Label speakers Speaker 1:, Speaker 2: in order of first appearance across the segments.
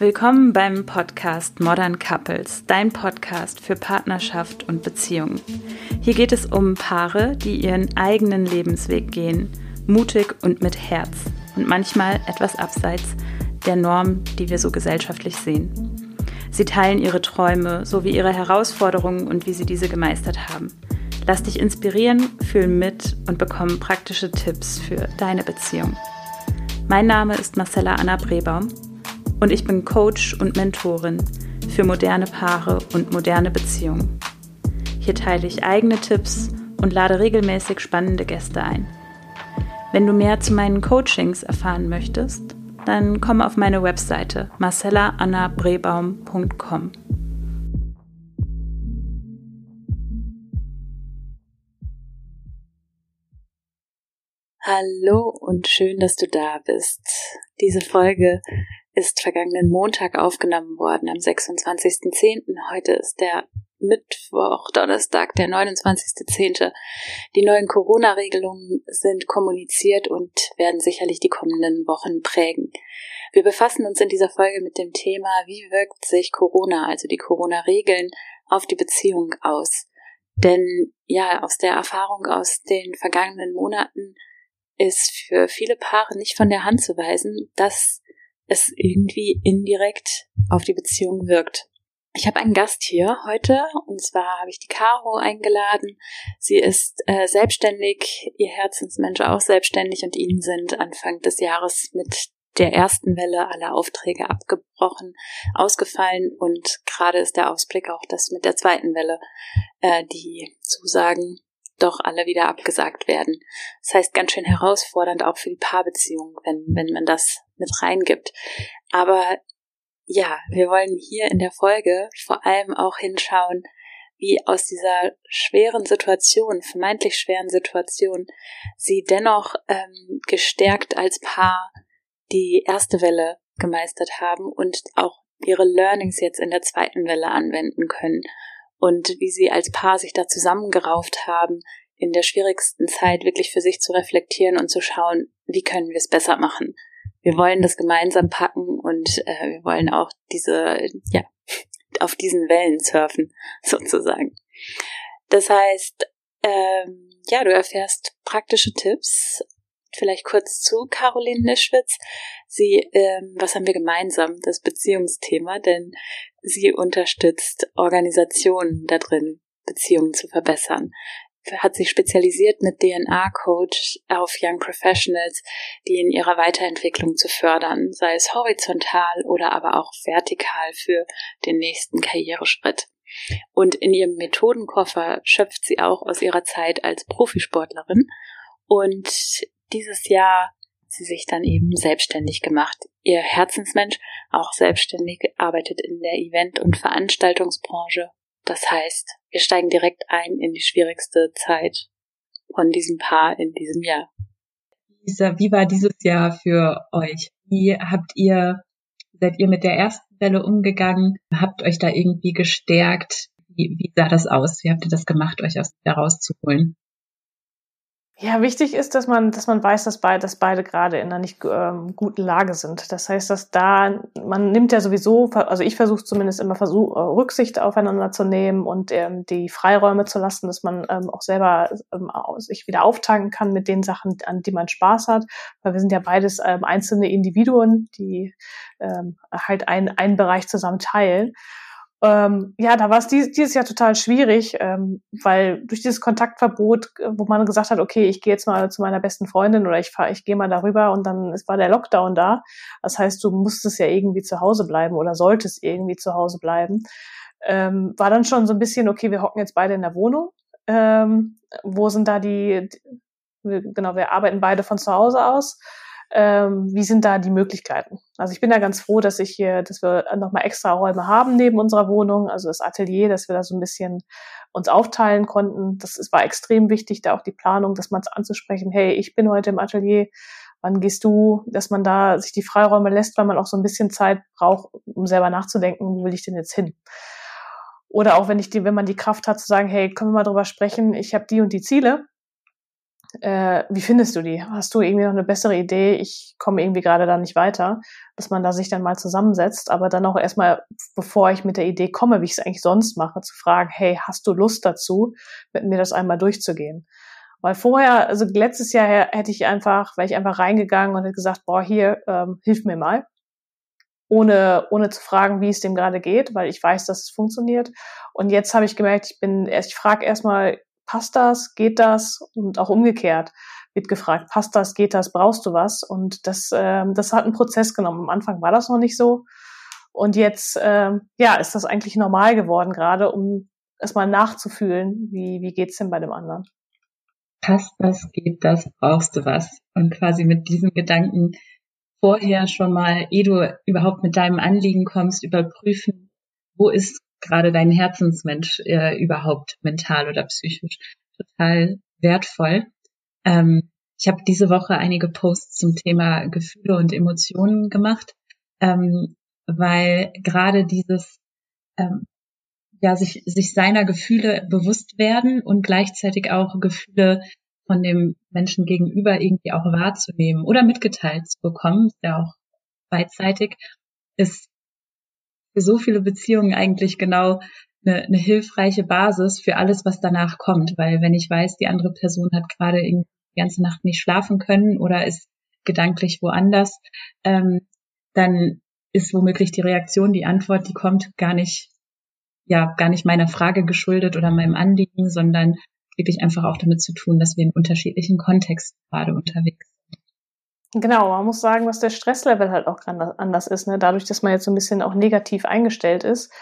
Speaker 1: Willkommen beim Podcast Modern Couples, dein Podcast für Partnerschaft und Beziehung. Hier geht es um Paare, die ihren eigenen Lebensweg gehen, mutig und mit Herz und manchmal etwas abseits der Norm, die wir so gesellschaftlich sehen. Sie teilen ihre Träume sowie ihre Herausforderungen und wie sie diese gemeistert haben. Lass dich inspirieren, fühl mit und bekomme praktische Tipps für deine Beziehung. Mein Name ist Marcella Anna Brebaum und ich bin Coach und Mentorin für moderne Paare und moderne Beziehungen. Hier teile ich eigene Tipps und lade regelmäßig spannende Gäste ein. Wenn du mehr zu meinen Coachings erfahren möchtest, dann komm auf meine Webseite marcellaannabrebaum.com. Hallo und schön, dass du da bist. Diese Folge ist vergangenen Montag aufgenommen worden, am 26.10. Heute ist der Mittwoch, Donnerstag, der 29.10. Die neuen Corona-Regelungen sind kommuniziert und werden sicherlich die kommenden Wochen prägen. Wir befassen uns in dieser Folge mit dem Thema, wie wirkt sich Corona, also die Corona-Regeln, auf die Beziehung aus. Denn ja, aus der Erfahrung aus den vergangenen Monaten ist für viele Paare nicht von der Hand zu weisen, dass es irgendwie indirekt auf die Beziehung wirkt. Ich habe einen Gast hier heute und zwar habe ich die Caro eingeladen. Sie ist äh, selbstständig, ihr Herzensmensch auch selbstständig und ihnen sind Anfang des Jahres mit der ersten Welle alle Aufträge abgebrochen, ausgefallen und gerade ist der Ausblick auch, dass mit der zweiten Welle äh, die Zusagen doch alle wieder abgesagt werden. Das heißt, ganz schön herausfordernd auch für die Paarbeziehung, wenn, wenn man das mit reingibt. Aber ja, wir wollen hier in der Folge vor allem auch hinschauen, wie aus dieser schweren Situation, vermeintlich schweren Situation, sie dennoch ähm, gestärkt als Paar die erste Welle gemeistert haben und auch ihre Learnings jetzt in der zweiten Welle anwenden können und wie sie als Paar sich da zusammengerauft haben, in der schwierigsten Zeit wirklich für sich zu reflektieren und zu schauen, wie können wir es besser machen. Wir wollen das gemeinsam packen und äh, wir wollen auch diese, ja, auf diesen Wellen surfen, sozusagen. Das heißt, ähm, ja, du erfährst praktische Tipps. Vielleicht kurz zu Caroline Nischwitz. Sie, ähm, was haben wir gemeinsam? Das Beziehungsthema, denn sie unterstützt Organisationen da drin, Beziehungen zu verbessern hat sich spezialisiert mit DNA-Coach auf Young Professionals, die in ihrer Weiterentwicklung zu fördern, sei es horizontal oder aber auch vertikal für den nächsten Karriereschritt. Und in ihrem Methodenkoffer schöpft sie auch aus ihrer Zeit als Profisportlerin. Und dieses Jahr sie sich dann eben selbstständig gemacht. Ihr Herzensmensch, auch selbstständig, arbeitet in der Event- und Veranstaltungsbranche das heißt, wir steigen direkt ein in die schwierigste Zeit von diesem Paar in diesem Jahr.
Speaker 2: Lisa, wie war dieses Jahr für euch? Wie habt ihr, seid ihr mit der ersten Welle umgegangen? Habt euch da irgendwie gestärkt? Wie, wie sah das aus? Wie habt ihr das gemacht, euch aus da rauszuholen?
Speaker 3: Ja, wichtig ist, dass man, dass man weiß, dass beide, dass beide gerade in einer nicht ähm, guten Lage sind. Das heißt, dass da, man nimmt ja sowieso, also ich versuche zumindest immer versuch, äh, Rücksicht aufeinander zu nehmen und ähm, die Freiräume zu lassen, dass man ähm, auch selber ähm, sich wieder auftanken kann mit den Sachen, an die man Spaß hat. Weil wir sind ja beides ähm, einzelne Individuen, die ähm, halt ein, einen Bereich zusammen teilen. Ähm, ja, da war es dies, dieses Jahr total schwierig, ähm, weil durch dieses Kontaktverbot, äh, wo man gesagt hat, okay, ich gehe jetzt mal zu meiner besten Freundin oder ich fahre, ich gehe mal darüber und dann es war der Lockdown da. Das heißt, du musstest ja irgendwie zu Hause bleiben oder solltest irgendwie zu Hause bleiben. Ähm, war dann schon so ein bisschen, okay, wir hocken jetzt beide in der Wohnung. Ähm, wo sind da die, die, genau, wir arbeiten beide von zu Hause aus ähm, wie sind da die Möglichkeiten? Also ich bin da ganz froh, dass ich hier, dass wir nochmal extra Räume haben neben unserer Wohnung, also das Atelier, dass wir da so ein bisschen uns aufteilen konnten. Das ist, war extrem wichtig, da auch die Planung, dass man es anzusprechen, hey, ich bin heute im Atelier, wann gehst du, dass man da sich die Freiräume lässt, weil man auch so ein bisschen Zeit braucht, um selber nachzudenken, wo will ich denn jetzt hin? Oder auch wenn ich die, wenn man die Kraft hat zu sagen, hey, können wir mal drüber sprechen, ich habe die und die Ziele äh, wie findest du die? Hast du irgendwie noch eine bessere Idee? Ich komme irgendwie gerade da nicht weiter, dass man da sich dann mal zusammensetzt, aber dann auch erstmal, bevor ich mit der Idee komme, wie ich es eigentlich sonst mache, zu fragen, hey, hast du Lust dazu, mit mir das einmal durchzugehen? Weil vorher, also letztes Jahr hätte ich einfach, wäre ich einfach reingegangen und hätte gesagt, boah, hier, ähm, hilf mir mal. Ohne, ohne zu fragen, wie es dem gerade geht, weil ich weiß, dass es funktioniert. Und jetzt habe ich gemerkt, ich bin ich frage erstmal, passt das, geht das? Und auch umgekehrt wird gefragt, passt das, geht das, brauchst du was? Und das, ähm, das hat einen Prozess genommen. Am Anfang war das noch nicht so. Und jetzt, ähm, ja, ist das eigentlich normal geworden, gerade um erstmal nachzufühlen, wie, wie geht's denn bei dem anderen?
Speaker 1: Passt das, geht das, brauchst du was? Und quasi mit diesem Gedanken vorher schon mal, ehe du überhaupt mit deinem Anliegen kommst, überprüfen, wo ist gerade dein Herzensmensch äh, überhaupt mental oder psychisch total wertvoll. Ähm, ich habe diese Woche einige Posts zum Thema Gefühle und Emotionen gemacht, ähm, weil gerade dieses ähm, ja sich sich seiner Gefühle bewusst werden und gleichzeitig auch Gefühle von dem Menschen gegenüber irgendwie auch wahrzunehmen oder mitgeteilt zu bekommen, ist ja auch beidseitig, ist für so viele Beziehungen eigentlich genau eine, eine hilfreiche Basis für alles, was danach kommt. Weil wenn ich weiß, die andere Person hat gerade die ganze Nacht nicht schlafen können oder ist gedanklich woanders, ähm, dann ist womöglich die Reaktion, die Antwort, die kommt, gar nicht, ja, gar nicht meiner Frage geschuldet oder meinem Anliegen, sondern wirklich einfach auch damit zu tun, dass wir in unterschiedlichen Kontexten gerade unterwegs
Speaker 3: Genau, man muss sagen, dass der Stresslevel halt auch anders ist. Ne? Dadurch, dass man jetzt so ein bisschen auch negativ eingestellt ist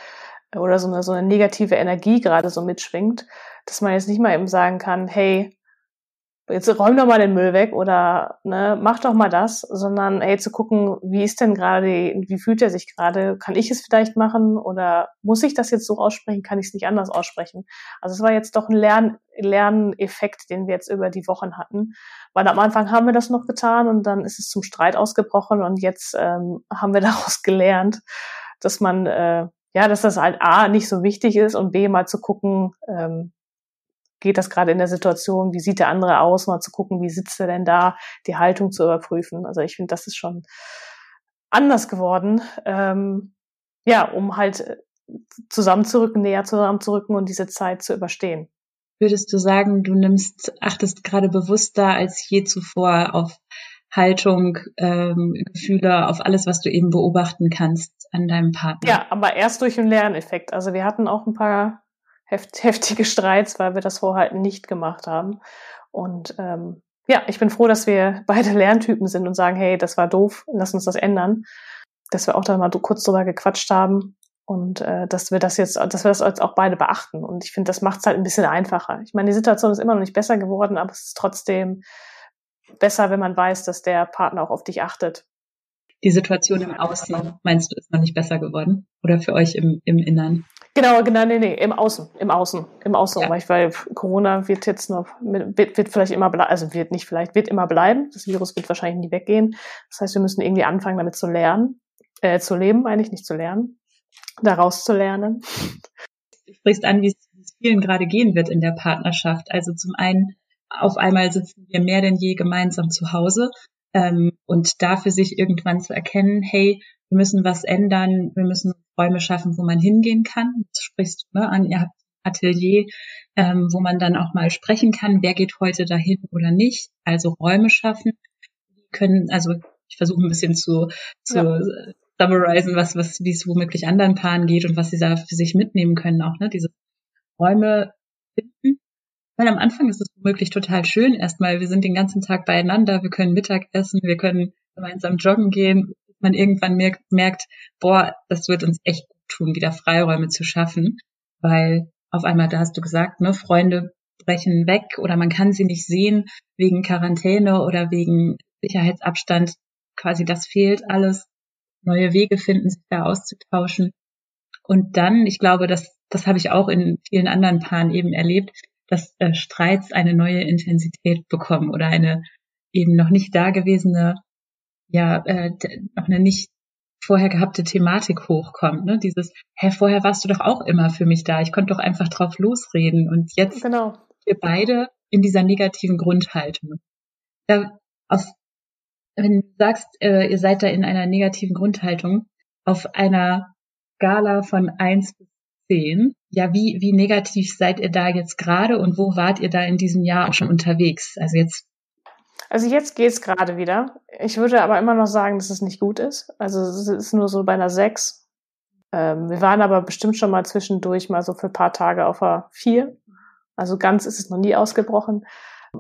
Speaker 3: oder so eine, so eine negative Energie gerade so mitschwingt, dass man jetzt nicht mal eben sagen kann, hey, jetzt räum doch mal den Müll weg oder ne, mach doch mal das, sondern hey, zu gucken, wie ist denn gerade, wie fühlt er sich gerade, kann ich es vielleicht machen oder muss ich das jetzt so aussprechen, kann ich es nicht anders aussprechen. Also es war jetzt doch ein Lern Lerneffekt, den wir jetzt über die Wochen hatten, weil am Anfang haben wir das noch getan und dann ist es zum Streit ausgebrochen und jetzt ähm, haben wir daraus gelernt, dass man äh, ja, dass das halt A nicht so wichtig ist und B mal zu gucken, ähm, geht das gerade in der Situation, wie sieht der andere aus, mal zu gucken, wie sitzt er denn da, die Haltung zu überprüfen. Also ich finde, das ist schon anders geworden. Ähm, ja, um halt äh, zusammenzurücken, näher zusammenzurücken und diese Zeit zu überstehen.
Speaker 1: Würdest du sagen, du nimmst, achtest gerade bewusster als je zuvor auf Haltung, ähm, Gefühle, auf alles, was du eben beobachten kannst an deinem Partner?
Speaker 3: Ja, aber erst durch einen Lerneffekt. Also wir hatten auch ein paar heft, heftige Streits, weil wir das vorher halt nicht gemacht haben. Und ähm, ja, ich bin froh, dass wir beide Lerntypen sind und sagen, hey, das war doof, lass uns das ändern. Dass wir auch da mal kurz drüber gequatscht haben und äh, dass wir das jetzt, dass wir das jetzt auch beide beachten. Und ich finde, das macht es halt ein bisschen einfacher. Ich meine, die Situation ist immer noch nicht besser geworden, aber es ist trotzdem besser, wenn man weiß, dass der Partner auch auf dich achtet.
Speaker 1: Die Situation im Außen, meinst du, ist noch nicht besser geworden? Oder für euch im, im Innern?
Speaker 3: Genau, genau, nee, nee, im Außen, im Außen, im Außen, ja. weil Corona wird jetzt noch, wird, wird vielleicht immer bleiben, also wird nicht vielleicht, wird immer bleiben. Das Virus wird wahrscheinlich nie weggehen. Das heißt, wir müssen irgendwie anfangen, damit zu lernen, äh, zu leben, eigentlich nicht zu lernen, daraus zu lernen.
Speaker 1: Du sprichst an, wie es vielen gerade gehen wird in der Partnerschaft. Also zum einen, auf einmal sitzen wir mehr denn je gemeinsam zu Hause ähm, und dafür sich irgendwann zu erkennen, hey, wir müssen was ändern, wir müssen Räume schaffen, wo man hingehen kann. Das sprichst du ne, an, ihr habt Atelier, ähm, wo man dann auch mal sprechen kann, wer geht heute dahin oder nicht. Also Räume schaffen. Die können, also ich versuche ein bisschen zu, zu ja. summarizen, was, was, wie es womöglich anderen Paaren geht und was sie da für sich mitnehmen können auch, ne? Diese Räume finden. Weil am Anfang ist es womöglich total schön. Erstmal, wir sind den ganzen Tag beieinander, wir können Mittag essen, wir können gemeinsam joggen gehen, man irgendwann merkt, merkt, boah, das wird uns echt gut tun, wieder Freiräume zu schaffen, weil auf einmal, da hast du gesagt, ne, Freunde brechen weg oder man kann sie nicht sehen wegen Quarantäne oder wegen Sicherheitsabstand. Quasi das fehlt alles. Neue Wege finden, sich da auszutauschen. Und dann, ich glaube, das, das habe ich auch in vielen anderen Paaren eben erlebt, dass äh, Streits eine neue Intensität bekommen oder eine eben noch nicht dagewesene ja äh, noch eine nicht vorher gehabte Thematik hochkommt. Ne? Dieses, hä, vorher warst du doch auch immer für mich da. Ich konnte doch einfach drauf losreden. Und jetzt
Speaker 3: genau.
Speaker 1: wir beide in dieser negativen Grundhaltung. Da auf, wenn du sagst, äh, ihr seid da in einer negativen Grundhaltung, auf einer Skala von eins bis zehn, ja, wie, wie negativ seid ihr da jetzt gerade und wo wart ihr da in diesem Jahr auch schon unterwegs? Also jetzt
Speaker 3: also jetzt geht's gerade wieder. Ich würde aber immer noch sagen, dass es nicht gut ist. Also es ist nur so bei einer 6. Ähm, wir waren aber bestimmt schon mal zwischendurch mal so für ein paar Tage auf einer 4. Also ganz ist es noch nie ausgebrochen.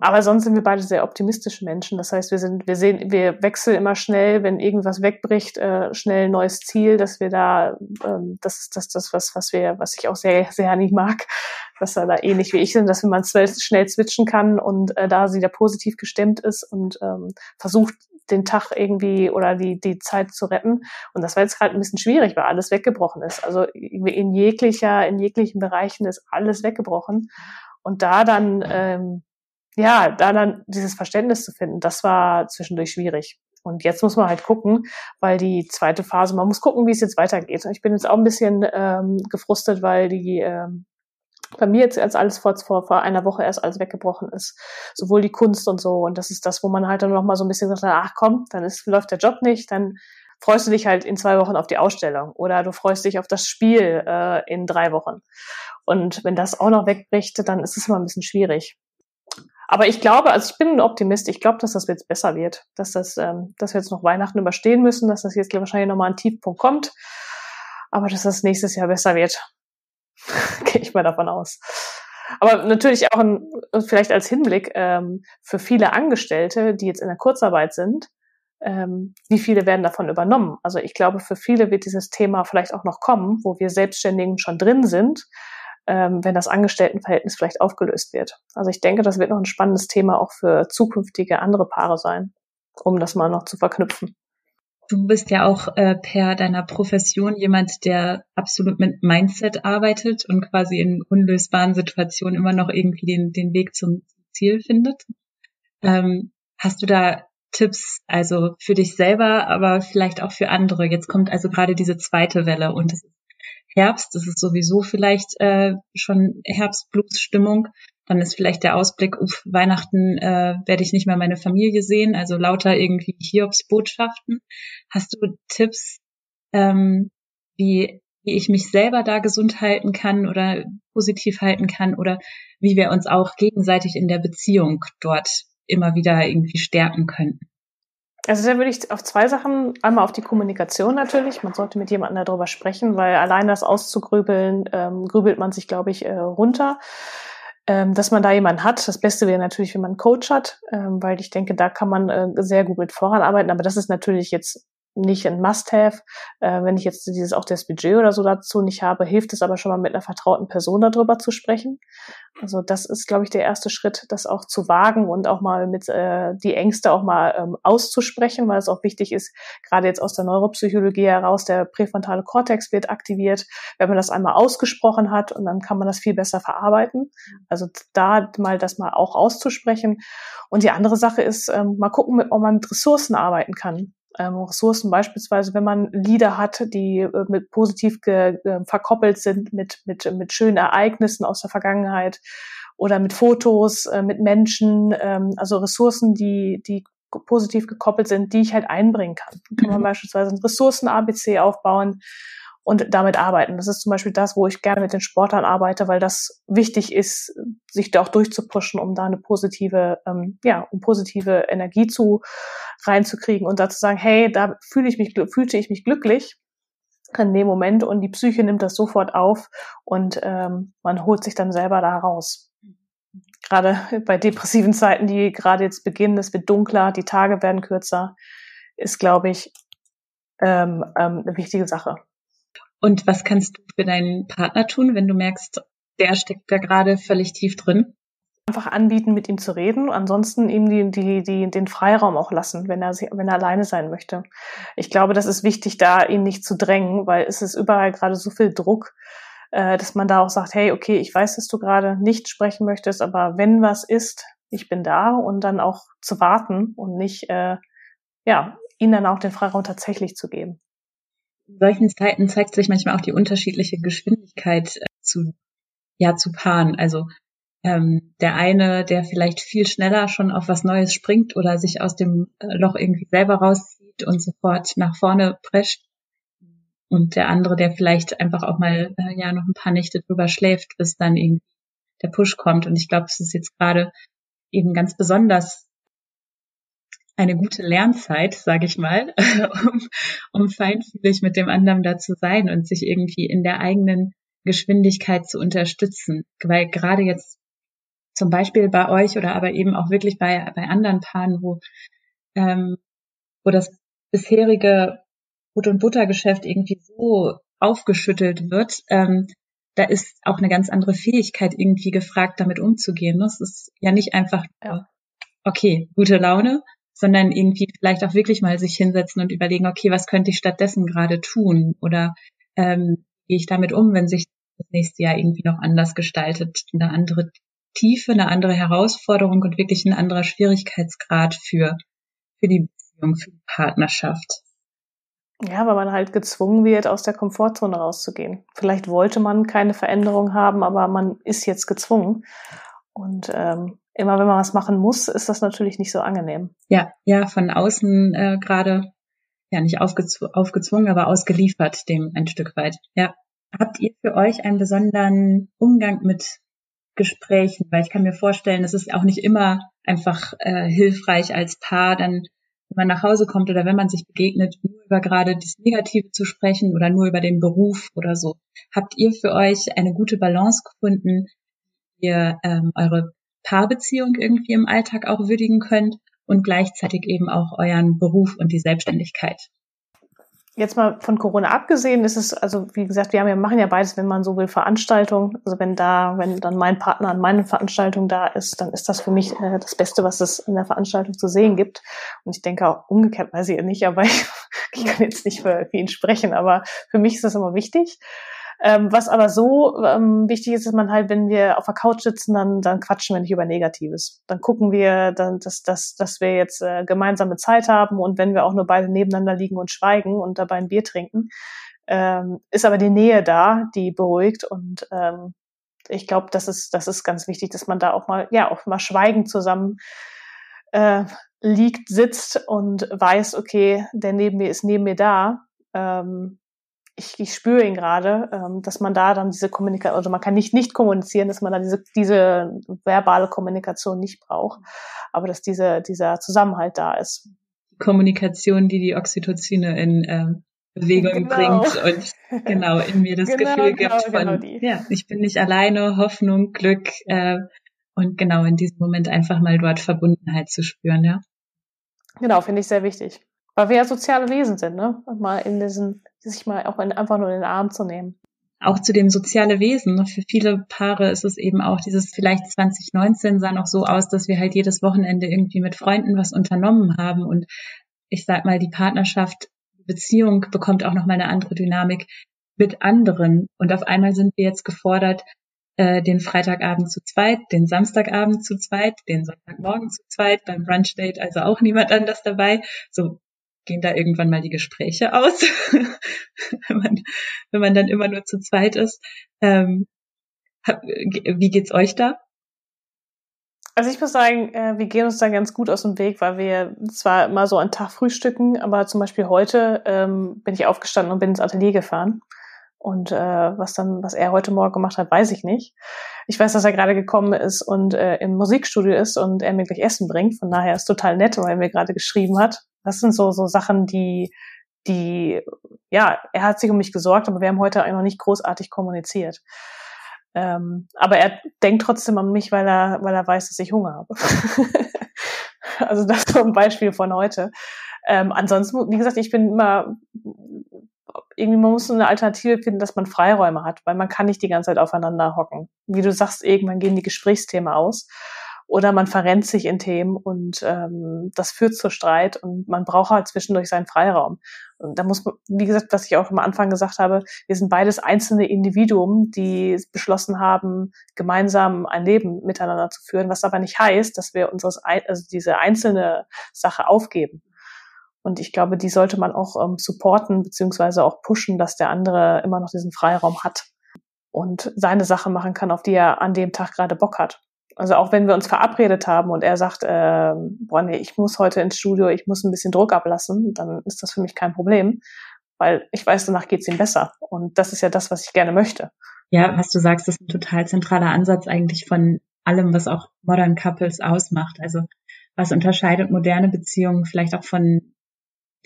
Speaker 3: Aber sonst sind wir beide sehr optimistische Menschen. Das heißt, wir sind, wir sehen, wir wechseln immer schnell, wenn irgendwas wegbricht, äh, schnell ein neues Ziel, dass wir da, ähm, das ist das, das, was, was wir, was ich auch sehr, sehr nicht mag, dass er da ähnlich wie ich sind, dass man schnell switchen kann und äh, da sie da positiv gestemmt ist und ähm, versucht, den Tag irgendwie oder die, die Zeit zu retten. Und das war jetzt gerade ein bisschen schwierig, weil alles weggebrochen ist. Also in jeglicher, in jeglichen Bereichen ist alles weggebrochen. Und da dann, ähm, ja, da dann dieses Verständnis zu finden, das war zwischendurch schwierig. Und jetzt muss man halt gucken, weil die zweite Phase, man muss gucken, wie es jetzt weitergeht. Ich bin jetzt auch ein bisschen ähm, gefrustet, weil die ähm, bei mir jetzt als alles vor, vor, einer Woche erst alles weggebrochen ist. Sowohl die Kunst und so. Und das ist das, wo man halt dann noch mal so ein bisschen sagt, ach komm, dann ist, läuft der Job nicht, dann freust du dich halt in zwei Wochen auf die Ausstellung oder du freust dich auf das Spiel äh, in drei Wochen. Und wenn das auch noch wegbricht, dann ist es immer ein bisschen schwierig. Aber ich glaube, also ich bin ein Optimist. Ich glaube, dass das jetzt besser wird, dass das, ähm, dass wir jetzt noch Weihnachten überstehen müssen, dass das jetzt wahrscheinlich nochmal ein Tiefpunkt kommt, aber dass das nächstes Jahr besser wird. Gehe ich mal davon aus. Aber natürlich auch ein, vielleicht als Hinblick ähm, für viele Angestellte, die jetzt in der Kurzarbeit sind, ähm, wie viele werden davon übernommen? Also ich glaube, für viele wird dieses Thema vielleicht auch noch kommen, wo wir Selbstständigen schon drin sind, ähm, wenn das Angestelltenverhältnis vielleicht aufgelöst wird. Also ich denke, das wird noch ein spannendes Thema auch für zukünftige andere Paare sein, um das mal noch zu verknüpfen.
Speaker 1: Du bist ja auch äh, per deiner Profession jemand, der absolut mit Mindset arbeitet und quasi in unlösbaren Situationen immer noch irgendwie den, den Weg zum Ziel findet. Ähm, hast du da Tipps, also für dich selber, aber vielleicht auch für andere? Jetzt kommt also gerade diese zweite Welle und es ist Herbst, es ist sowieso vielleicht äh, schon Herbstbluesstimmung dann ist vielleicht der Ausblick, uff, Weihnachten äh, werde ich nicht mehr meine Familie sehen, also lauter irgendwie Hiobs-Botschaften. Hast du Tipps, ähm, wie, wie ich mich selber da gesund halten kann oder positiv halten kann oder wie wir uns auch gegenseitig in der Beziehung dort immer wieder irgendwie stärken könnten?
Speaker 3: Also da würde ich auf zwei Sachen, einmal auf die Kommunikation natürlich. Man sollte mit jemandem darüber sprechen, weil allein das auszugrübeln, ähm, grübelt man sich, glaube ich, äh, runter ähm, dass man da jemanden hat. Das Beste wäre natürlich, wenn man einen Coach hat, ähm, weil ich denke, da kann man äh, sehr gut mit voranarbeiten. Aber das ist natürlich jetzt nicht ein Must-Have. Äh, wenn ich jetzt dieses auch das Budget oder so dazu nicht habe, hilft es aber schon mal mit einer vertrauten Person darüber zu sprechen. Also das ist, glaube ich, der erste Schritt, das auch zu wagen und auch mal mit äh, die Ängste auch mal ähm, auszusprechen, weil es auch wichtig ist, gerade jetzt aus der Neuropsychologie heraus, der präfrontale Kortex wird aktiviert, wenn man das einmal ausgesprochen hat und dann kann man das viel besser verarbeiten. Also da mal das mal auch auszusprechen. Und die andere Sache ist, ähm, mal gucken, ob man mit Ressourcen arbeiten kann ähm, Ressourcen, beispielsweise wenn man Lieder hat, die äh, mit positiv ge, äh, verkoppelt sind mit, mit, mit schönen Ereignissen aus der Vergangenheit oder mit Fotos, äh, mit Menschen, ähm, also Ressourcen, die, die positiv gekoppelt sind, die ich halt einbringen kann. Kann man mhm. beispielsweise ein Ressourcen-ABC aufbauen, und damit arbeiten. Das ist zum Beispiel das, wo ich gerne mit den Sportlern arbeite, weil das wichtig ist, sich da auch durchzupushen, um da eine positive, ähm, ja, um positive Energie zu reinzukriegen und da zu sagen, hey, da fühle ich mich, fühlte ich mich glücklich in dem Moment und die Psyche nimmt das sofort auf und ähm, man holt sich dann selber da raus. Gerade bei depressiven Zeiten, die gerade jetzt beginnen, es wird dunkler, die Tage werden kürzer, ist, glaube ich, ähm, ähm, eine wichtige Sache.
Speaker 1: Und was kannst du für deinen Partner tun, wenn du merkst, der steckt da gerade völlig tief drin?
Speaker 3: Einfach anbieten, mit ihm zu reden. Ansonsten ihm die, die, die, den Freiraum auch lassen, wenn er, wenn er alleine sein möchte. Ich glaube, das ist wichtig, da ihn nicht zu drängen, weil es ist überall gerade so viel Druck, äh, dass man da auch sagt, hey, okay, ich weiß, dass du gerade nicht sprechen möchtest, aber wenn was ist, ich bin da und dann auch zu warten und nicht, äh, ja, ihnen dann auch den Freiraum tatsächlich zu geben
Speaker 1: in solchen Zeiten zeigt sich manchmal auch die unterschiedliche Geschwindigkeit äh, zu, ja, zu Paaren. Also ähm, der eine, der vielleicht viel schneller schon auf was Neues springt oder sich aus dem äh, Loch irgendwie selber rauszieht und sofort nach vorne prescht. Und der andere, der vielleicht einfach auch mal äh, ja noch ein paar Nächte drüber schläft, bis dann irgendwie der Push kommt. Und ich glaube, es ist jetzt gerade eben ganz besonders eine gute Lernzeit, sage ich mal, um, um feinfühlig mit dem anderen da zu sein und sich irgendwie in der eigenen Geschwindigkeit zu unterstützen. Weil gerade jetzt zum Beispiel bei euch oder aber eben auch wirklich bei, bei anderen Paaren, wo, ähm, wo das bisherige Brot- und Buttergeschäft irgendwie so aufgeschüttelt wird, ähm, da ist auch eine ganz andere Fähigkeit irgendwie gefragt, damit umzugehen. Das ist ja nicht einfach, ja. okay, gute Laune, sondern irgendwie vielleicht auch wirklich mal sich hinsetzen und überlegen, okay, was könnte ich stattdessen gerade tun? Oder ähm, gehe ich damit um, wenn sich das nächste Jahr irgendwie noch anders gestaltet, eine andere Tiefe, eine andere Herausforderung und wirklich ein anderer Schwierigkeitsgrad für, für die Beziehung, für die Partnerschaft.
Speaker 3: Ja, weil man halt gezwungen wird, aus der Komfortzone rauszugehen. Vielleicht wollte man keine Veränderung haben, aber man ist jetzt gezwungen. Und ähm, immer wenn man was machen muss, ist das natürlich nicht so angenehm.
Speaker 1: Ja, ja, von außen äh, gerade ja nicht aufgezw aufgezwungen, aber ausgeliefert dem ein Stück weit. Ja. Habt ihr für euch einen besonderen Umgang mit Gesprächen? Weil ich kann mir vorstellen, es ist auch nicht immer einfach äh, hilfreich als Paar, dann wenn man nach Hause kommt oder wenn man sich begegnet, nur über gerade das Negative zu sprechen oder nur über den Beruf oder so. Habt ihr für euch eine gute Balance gefunden, wie ihr ähm, eure Paarbeziehung irgendwie im Alltag auch würdigen könnt und gleichzeitig eben auch euren Beruf und die Selbstständigkeit?
Speaker 3: Jetzt mal von Corona abgesehen, ist es, also wie gesagt, wir haben ja, machen ja beides, wenn man so will, Veranstaltungen. Also wenn da, wenn dann mein Partner an meinen Veranstaltungen da ist, dann ist das für mich äh, das Beste, was es in der Veranstaltung zu sehen gibt. Und ich denke auch umgekehrt weiß ich ja nicht, aber ich, ich kann jetzt nicht für, für ihn sprechen, aber für mich ist das immer wichtig. Ähm, was aber so ähm, wichtig ist, ist man halt, wenn wir auf der Couch sitzen, dann, dann quatschen wir nicht über Negatives. Dann gucken wir, dann, dass, dass, dass wir jetzt äh, gemeinsame Zeit haben und wenn wir auch nur beide nebeneinander liegen und schweigen und dabei ein Bier trinken, ähm, ist aber die Nähe da, die beruhigt und ähm, ich glaube, das ist, das ist ganz wichtig, dass man da auch mal, ja, auch mal schweigend zusammen äh, liegt, sitzt und weiß, okay, der neben mir ist neben mir da. Ähm, ich, ich spüre ihn gerade, ähm, dass man da dann diese Kommunikation, also man kann nicht nicht kommunizieren, dass man da diese, diese verbale Kommunikation nicht braucht, aber dass diese, dieser Zusammenhalt da ist.
Speaker 1: Kommunikation, die die Oxytocine in äh, Bewegung genau. bringt und genau in mir das genau, Gefühl genau, gibt von, genau ja, ich bin nicht alleine, Hoffnung, Glück äh, und genau in diesem Moment einfach mal dort Verbundenheit zu spüren, ja.
Speaker 3: Genau, finde ich sehr wichtig. Weil wir ja soziale Wesen sind, ne? Mal in diesen, sich mal auch in, einfach nur in den Arm zu nehmen.
Speaker 1: Auch zu dem soziale Wesen. Ne? Für viele Paare ist es eben auch dieses, vielleicht 2019 sah noch so aus, dass wir halt jedes Wochenende irgendwie mit Freunden was unternommen haben und ich sag mal, die Partnerschaft, Beziehung bekommt auch nochmal eine andere Dynamik mit anderen. Und auf einmal sind wir jetzt gefordert, äh, den Freitagabend zu zweit, den Samstagabend zu zweit, den Sonntagmorgen zu zweit, beim Brunch-Date also auch niemand anders dabei. So, gehen da irgendwann mal die Gespräche aus, wenn, man, wenn man dann immer nur zu zweit ist. Ähm, wie geht's euch da?
Speaker 3: Also ich muss sagen, äh, wir gehen uns da ganz gut aus dem Weg, weil wir zwar immer so einen Tag frühstücken, aber zum Beispiel heute ähm, bin ich aufgestanden und bin ins Atelier gefahren. Und äh, was dann, was er heute Morgen gemacht hat, weiß ich nicht. Ich weiß, dass er gerade gekommen ist und äh, im Musikstudio ist und er mir gleich Essen bringt. Von daher ist total nett, weil er mir gerade geschrieben hat. Das sind so, so Sachen, die, die, ja, er hat sich um mich gesorgt, aber wir haben heute noch nicht großartig kommuniziert. Ähm, aber er denkt trotzdem an mich, weil er, weil er weiß, dass ich Hunger habe. also das ist so ein Beispiel von heute. Ähm, ansonsten, wie gesagt, ich bin immer irgendwie, man muss eine Alternative finden, dass man Freiräume hat, weil man kann nicht die ganze Zeit aufeinander hocken. Wie du sagst, irgendwann gehen die Gesprächsthemen aus oder man verrennt sich in Themen und ähm, das führt zu Streit und man braucht halt zwischendurch seinen Freiraum. Und da muss man, wie gesagt, was ich auch am Anfang gesagt habe, wir sind beides einzelne Individuen, die beschlossen haben, gemeinsam ein Leben miteinander zu führen, was aber nicht heißt, dass wir unseres, also diese einzelne Sache aufgeben. Und ich glaube, die sollte man auch ähm, supporten beziehungsweise auch pushen, dass der andere immer noch diesen Freiraum hat und seine Sache machen kann, auf die er an dem Tag gerade Bock hat. Also auch wenn wir uns verabredet haben und er sagt, äh, boah, nee, ich muss heute ins Studio, ich muss ein bisschen Druck ablassen, dann ist das für mich kein Problem, weil ich weiß, danach geht's ihm besser. Und das ist ja das, was ich gerne möchte.
Speaker 1: Ja, was du sagst, ist ein total zentraler Ansatz eigentlich von allem, was auch Modern Couples ausmacht. Also was unterscheidet moderne Beziehungen vielleicht auch von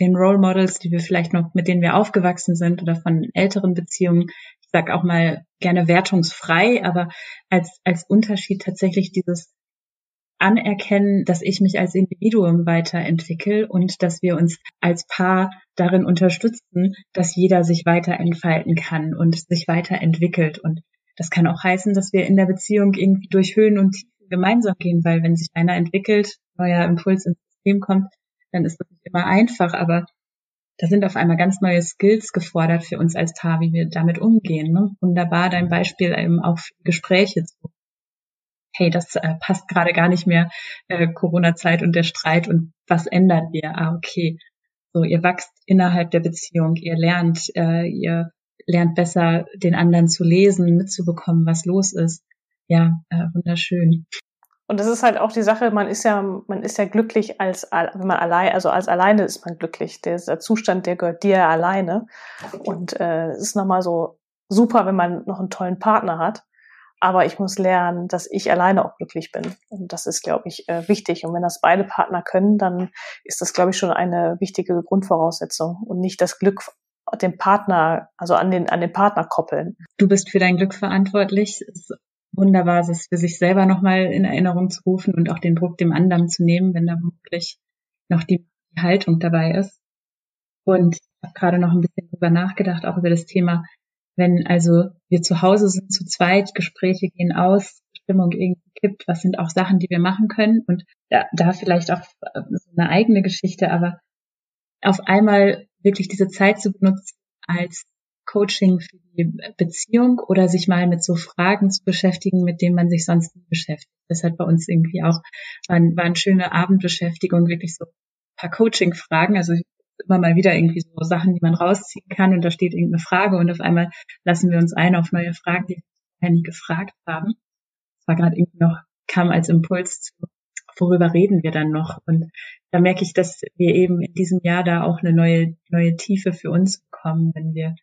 Speaker 1: den Role Models, die wir vielleicht noch, mit denen wir aufgewachsen sind oder von älteren Beziehungen. Sag auch mal gerne wertungsfrei, aber als, als Unterschied tatsächlich dieses Anerkennen, dass ich mich als Individuum weiterentwickle und dass wir uns als Paar darin unterstützen, dass jeder sich weiter entfalten kann und sich weiterentwickelt. Und das kann auch heißen, dass wir in der Beziehung irgendwie durch Höhen und Tiefen gemeinsam gehen, weil wenn sich einer entwickelt, neuer Impuls ins System kommt, dann ist das nicht immer einfach, aber da sind auf einmal ganz neue Skills gefordert für uns als Paar, wie wir damit umgehen. Ne? Wunderbar dein Beispiel eben auch für Gespräche zu. Hey, das äh, passt gerade gar nicht mehr, äh, Corona-Zeit und der Streit und was ändern wir? Ah, okay. So, ihr wachst innerhalb der Beziehung, ihr lernt, äh, ihr lernt besser den anderen zu lesen, mitzubekommen, was los ist. Ja, äh, wunderschön.
Speaker 3: Und das ist halt auch die Sache, man ist ja, man ist ja glücklich als, wenn man allein, also als alleine ist man glücklich. Der Zustand, der gehört dir alleine. Und äh, es ist nochmal so super, wenn man noch einen tollen Partner hat. Aber ich muss lernen, dass ich alleine auch glücklich bin. Und das ist, glaube ich, äh, wichtig. Und wenn das beide Partner können, dann ist das, glaube ich, schon eine wichtige Grundvoraussetzung und nicht das Glück dem Partner, also an den, an den Partner koppeln.
Speaker 1: Du bist für dein Glück verantwortlich wunderbar, es für sich selber nochmal in Erinnerung zu rufen und auch den Druck dem anderen zu nehmen, wenn da wirklich noch die Haltung dabei ist. Und ich habe gerade noch ein bisschen drüber nachgedacht, auch über das Thema, wenn also wir zu Hause sind, zu zweit, Gespräche gehen aus, Stimmung irgendwie kippt, was sind auch Sachen, die wir machen können und da, da vielleicht auch so eine eigene Geschichte, aber auf einmal wirklich diese Zeit zu benutzen als Coaching für die Beziehung oder sich mal mit so Fragen zu beschäftigen, mit denen man sich sonst nie beschäftigt. Das hat bei uns irgendwie auch, war, war eine schöne Abendbeschäftigung, wirklich so ein paar Coaching-Fragen, also immer mal wieder irgendwie so Sachen, die man rausziehen kann und da steht irgendeine Frage und auf einmal lassen wir uns ein auf neue Fragen, die wir nie gefragt haben. Das war gerade irgendwie noch, kam als Impuls zu, worüber reden wir dann noch? Und da merke ich, dass wir eben in diesem Jahr da auch eine neue, neue Tiefe für uns bekommen, wenn wir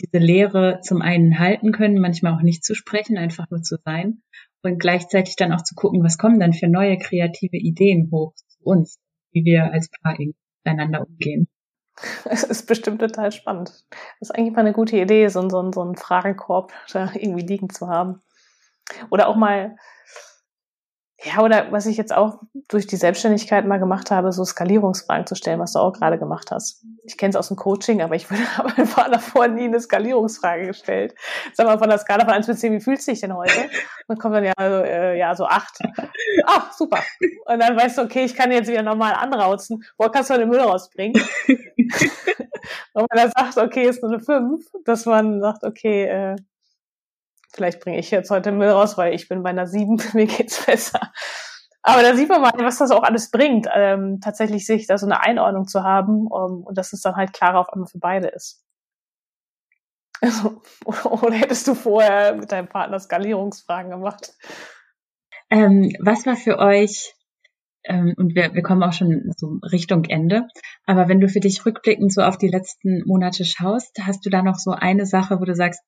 Speaker 1: diese Lehre zum einen halten können, manchmal auch nicht zu sprechen, einfach nur zu sein und gleichzeitig dann auch zu gucken, was kommen dann für neue kreative Ideen hoch zu uns, wie wir als Paar miteinander umgehen.
Speaker 3: Es ist bestimmt total spannend. Das ist eigentlich mal eine gute Idee, so, so, so einen Fragenkorb da irgendwie liegen zu haben. Oder auch mal ja, oder was ich jetzt auch durch die Selbstständigkeit mal gemacht habe, so Skalierungsfragen zu stellen, was du auch gerade gemacht hast. Ich kenne es aus dem Coaching, aber ich habe einfach davor nie eine Skalierungsfrage gestellt. Sag mal, von der Skala von 1 bis 10, wie fühlst du dich denn heute? Und kommt dann ja, also, äh, ja so 8. Ah, super. Und dann weißt du, okay, ich kann jetzt wieder normal anrauzen. Wo kannst du den Müll rausbringen? Und man dann sagt, okay, ist nur eine 5, dass man sagt, okay, äh, vielleicht bringe ich jetzt heute Müll raus, weil ich bin bei einer sieben, mir geht's besser. Aber da sieht man mal, was das auch alles bringt, ähm, tatsächlich sich da so eine Einordnung zu haben um, und dass es dann halt klarer auf einmal für beide ist. Also, oder hättest du vorher mit deinem Partner Skalierungsfragen gemacht?
Speaker 1: Ähm, was war für euch, ähm, und wir, wir kommen auch schon so Richtung Ende, aber wenn du für dich rückblickend so auf die letzten Monate schaust, hast du da noch so eine Sache, wo du sagst,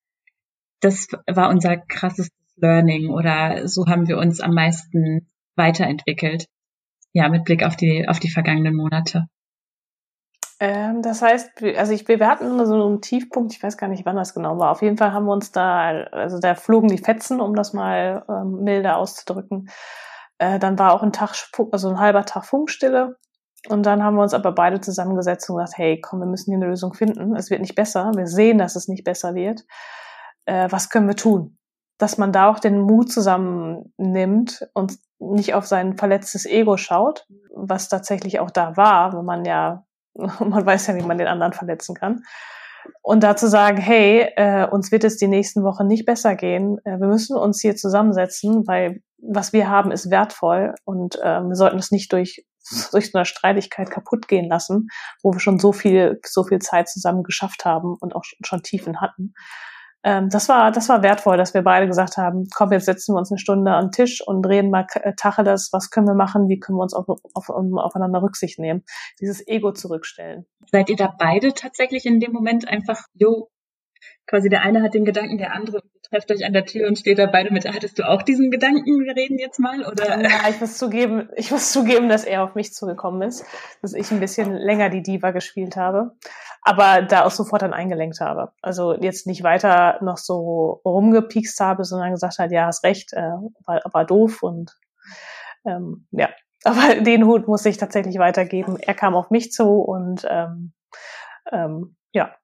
Speaker 1: das war unser krassestes Learning oder so haben wir uns am meisten weiterentwickelt. Ja, mit Blick auf die, auf die vergangenen Monate.
Speaker 3: Ähm, das heißt, also ich, wir hatten so einen Tiefpunkt, ich weiß gar nicht, wann das genau war. Auf jeden Fall haben wir uns da, also da flogen die Fetzen, um das mal ähm, milder auszudrücken. Äh, dann war auch ein Tag, also ein halber Tag Funkstille. Und dann haben wir uns aber beide zusammengesetzt und gesagt, hey, komm, wir müssen hier eine Lösung finden. Es wird nicht besser. Wir sehen, dass es nicht besser wird äh, was können wir tun? Dass man da auch den Mut zusammennimmt und nicht auf sein verletztes Ego schaut, was tatsächlich auch da war, wo man ja, man weiß ja, wie man den anderen verletzen kann. Und dazu sagen, hey, äh, uns wird es die nächsten Wochen nicht besser gehen. Äh, wir müssen uns hier zusammensetzen, weil was wir haben, ist wertvoll und äh, wir sollten es nicht durch durch so eine Streitigkeit kaputt gehen lassen, wo wir schon so viel so viel Zeit zusammen geschafft haben und auch schon Tiefen hatten. Ähm, das war, das war wertvoll, dass wir beide gesagt haben, komm, jetzt setzen wir uns eine Stunde an den Tisch und reden mal äh, Tacheles, was können wir machen, wie können wir uns auf, auf, aufeinander Rücksicht nehmen, dieses Ego zurückstellen.
Speaker 1: Seid ihr da beide tatsächlich in dem Moment einfach, jo, quasi der eine hat den Gedanken, der andere trefft euch an der Tür und steht da beide mit, hattest du auch diesen Gedanken, wir reden jetzt mal, oder?
Speaker 3: Ja, ich muss zugeben, ich muss zugeben, dass er auf mich zugekommen ist, dass ich ein bisschen länger die Diva gespielt habe, aber da auch sofort dann eingelenkt habe. Also jetzt nicht weiter noch so rumgepiekst habe, sondern gesagt hat, ja, hast recht, äh, war, war doof und ähm, ja, aber den Hut muss ich tatsächlich weitergeben. Er kam auf mich zu und ähm, ähm, ja,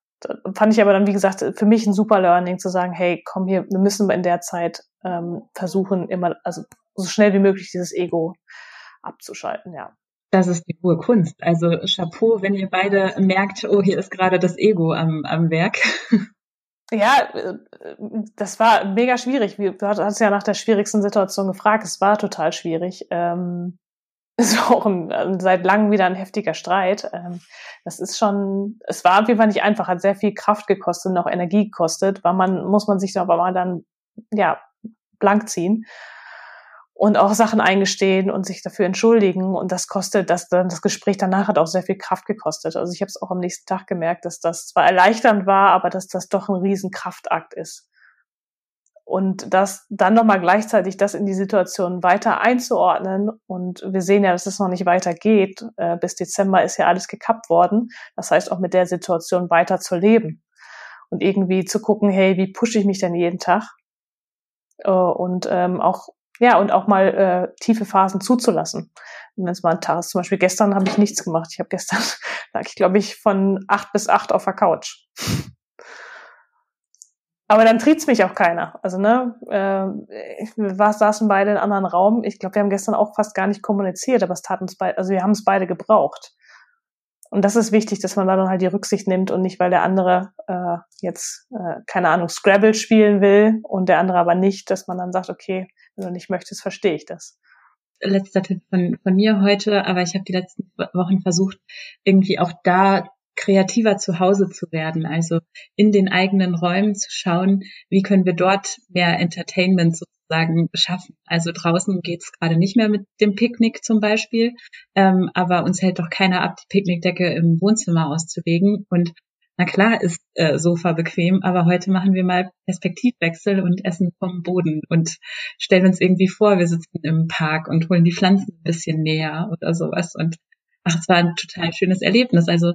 Speaker 3: fand ich aber dann, wie gesagt, für mich ein super Learning zu sagen, hey, komm hier, wir müssen in der Zeit ähm, versuchen, immer, also so schnell wie möglich dieses Ego abzuschalten, ja.
Speaker 1: Das ist die hohe Kunst. Also Chapeau, wenn ihr beide merkt, oh, hier ist gerade das Ego am, am Werk.
Speaker 3: Ja, äh, das war mega schwierig. Du hast ja nach der schwierigsten Situation gefragt. Es war total schwierig. Ähm, war auch ein, seit langem wieder ein heftiger Streit. Ähm, das ist schon, es war auf jeden Fall nicht einfach, hat sehr viel Kraft gekostet und auch Energie gekostet, weil man, muss man sich aber mal dann, ja, blank ziehen und auch Sachen eingestehen und sich dafür entschuldigen. Und das kostet, das, das Gespräch danach hat auch sehr viel Kraft gekostet. Also ich habe es auch am nächsten Tag gemerkt, dass das zwar erleichternd war, aber dass das doch ein riesen Kraftakt ist. Und das dann nochmal gleichzeitig das in die Situation weiter einzuordnen. Und wir sehen ja, dass es noch nicht weitergeht. Äh, bis Dezember ist ja alles gekappt worden. Das heißt, auch mit der Situation weiter zu leben. Und irgendwie zu gucken, hey, wie pushe ich mich denn jeden Tag? Äh, und ähm, auch, ja, und auch mal äh, tiefe Phasen zuzulassen. Wenn es mal ein Tag ist, zum Beispiel gestern habe ich nichts gemacht. Ich habe gestern, lag ich, glaube ich, von acht bis acht auf der Couch. Aber dann trieht's mich auch keiner. Also, ne, äh, wir saßen beide in einem anderen Raum. Ich glaube, wir haben gestern auch fast gar nicht kommuniziert, aber es tat uns beide, also wir haben es beide gebraucht. Und das ist wichtig, dass man dann halt die Rücksicht nimmt und nicht, weil der andere äh, jetzt, äh, keine Ahnung, Scrabble spielen will und der andere aber nicht, dass man dann sagt, okay, wenn du nicht möchtest, verstehe ich das.
Speaker 1: Letzter Tipp von, von mir heute, aber ich habe die letzten Wochen versucht, irgendwie auch da kreativer zu Hause zu werden, also in den eigenen Räumen zu schauen, wie können wir dort mehr Entertainment sozusagen schaffen. Also draußen geht's gerade nicht mehr mit dem Picknick zum Beispiel, ähm, aber uns hält doch keiner ab, die Picknickdecke im Wohnzimmer auszulegen. Und na klar ist äh, Sofa bequem, aber heute machen wir mal Perspektivwechsel und essen vom Boden und stellen uns irgendwie vor, wir sitzen im Park und holen die Pflanzen ein bisschen näher oder sowas. Und ach, es war ein total schönes Erlebnis. Also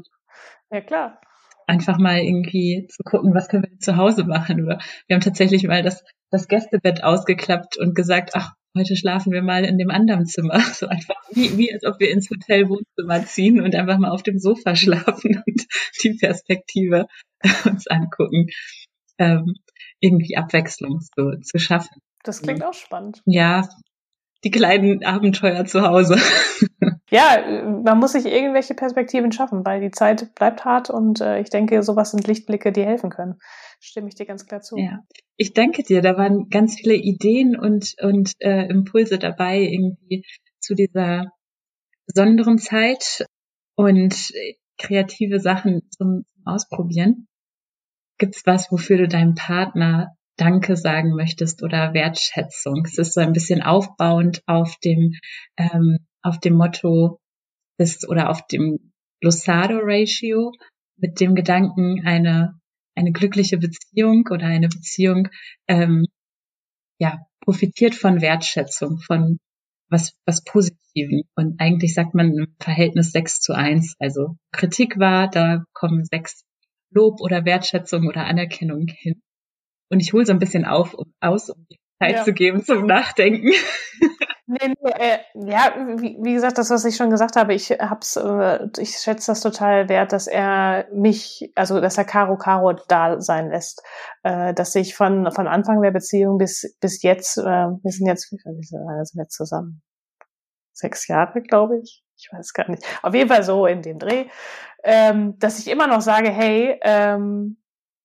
Speaker 3: ja, klar.
Speaker 1: Einfach mal irgendwie zu gucken, was können wir zu Hause machen. Oder wir haben tatsächlich mal das, das Gästebett ausgeklappt und gesagt, ach, heute schlafen wir mal in dem anderen Zimmer. So einfach wie, wie als ob wir ins Hotel Wohnzimmer ziehen und einfach mal auf dem Sofa schlafen und die Perspektive uns angucken. Ähm, irgendwie Abwechslung zu, zu schaffen.
Speaker 3: Das klingt auch spannend.
Speaker 1: Ja, die kleinen Abenteuer zu Hause.
Speaker 3: ja, man muss sich irgendwelche Perspektiven schaffen, weil die Zeit bleibt hart und äh, ich denke, sowas sind Lichtblicke, die helfen können. Stimme ich dir ganz klar zu.
Speaker 1: Ja, ich danke dir. Da waren ganz viele Ideen und, und äh, Impulse dabei irgendwie zu dieser besonderen Zeit und kreative Sachen zum, Ausprobieren. Gibt's was, wofür du deinem Partner Danke sagen möchtest oder Wertschätzung? Es ist so ein bisschen aufbauend auf dem ähm, auf dem Motto ist oder auf dem Losado Ratio mit dem Gedanken, eine, eine glückliche Beziehung oder eine Beziehung ähm, ja, profitiert von Wertschätzung, von was, was Positiven. Und eigentlich sagt man im Verhältnis 6 zu 1. Also Kritik war, da kommen sechs Lob oder Wertschätzung oder Anerkennung hin. Und ich hole so ein bisschen auf, um, aus, um Zeit ja. zu geben zum Nachdenken.
Speaker 3: Nee, nee, äh, ja, wie, wie, gesagt, das, was ich schon gesagt habe, ich hab's, äh, ich schätze das total wert, dass er mich, also dass er Caro Caro da sein lässt. Äh, dass ich von, von Anfang der Beziehung bis, bis jetzt, äh, wir sind jetzt, wie lange sind wir zusammen? Sechs Jahre, glaube ich. Ich weiß gar nicht. Auf jeden Fall so in dem Dreh. Ähm, dass ich immer noch sage, hey, ähm,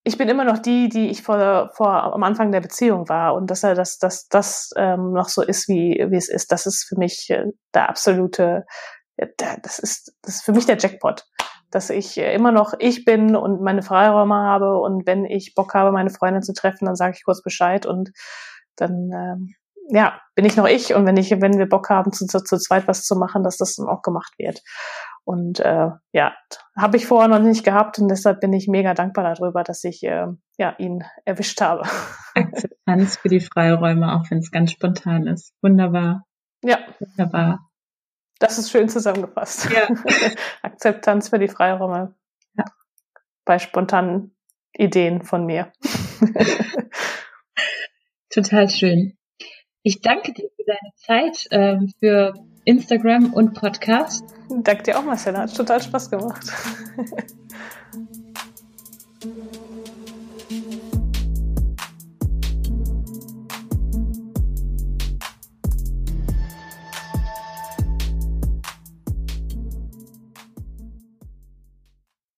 Speaker 3: ich bin immer noch die, die ich vor, vor am Anfang der Beziehung war und dass er das, dass das ähm, noch so ist, wie, wie es ist, das ist für mich äh, der absolute, der, das ist, das ist für mich der Jackpot. dass ich immer noch ich bin und meine Freiräume habe und wenn ich Bock habe, meine Freundin zu treffen, dann sage ich kurz Bescheid und dann ähm, ja, bin ich noch ich und wenn ich, wenn wir Bock haben, zu, zu, zu zweit was zu machen, dass das dann auch gemacht wird. Und äh, ja, habe ich vorher noch nicht gehabt und deshalb bin ich mega dankbar darüber, dass ich äh, ja, ihn erwischt habe.
Speaker 1: Akzeptanz für die Freiräume, auch wenn es ganz spontan ist. Wunderbar.
Speaker 3: Ja.
Speaker 1: Wunderbar.
Speaker 3: Das ist schön zusammengefasst. Ja. Akzeptanz für die Freiräume. Ja. Bei spontanen Ideen von mir.
Speaker 1: Total schön. Ich danke dir für deine Zeit, ähm, für Instagram und Podcast.
Speaker 3: Danke dir auch, Marcella. Hat total Spaß gemacht.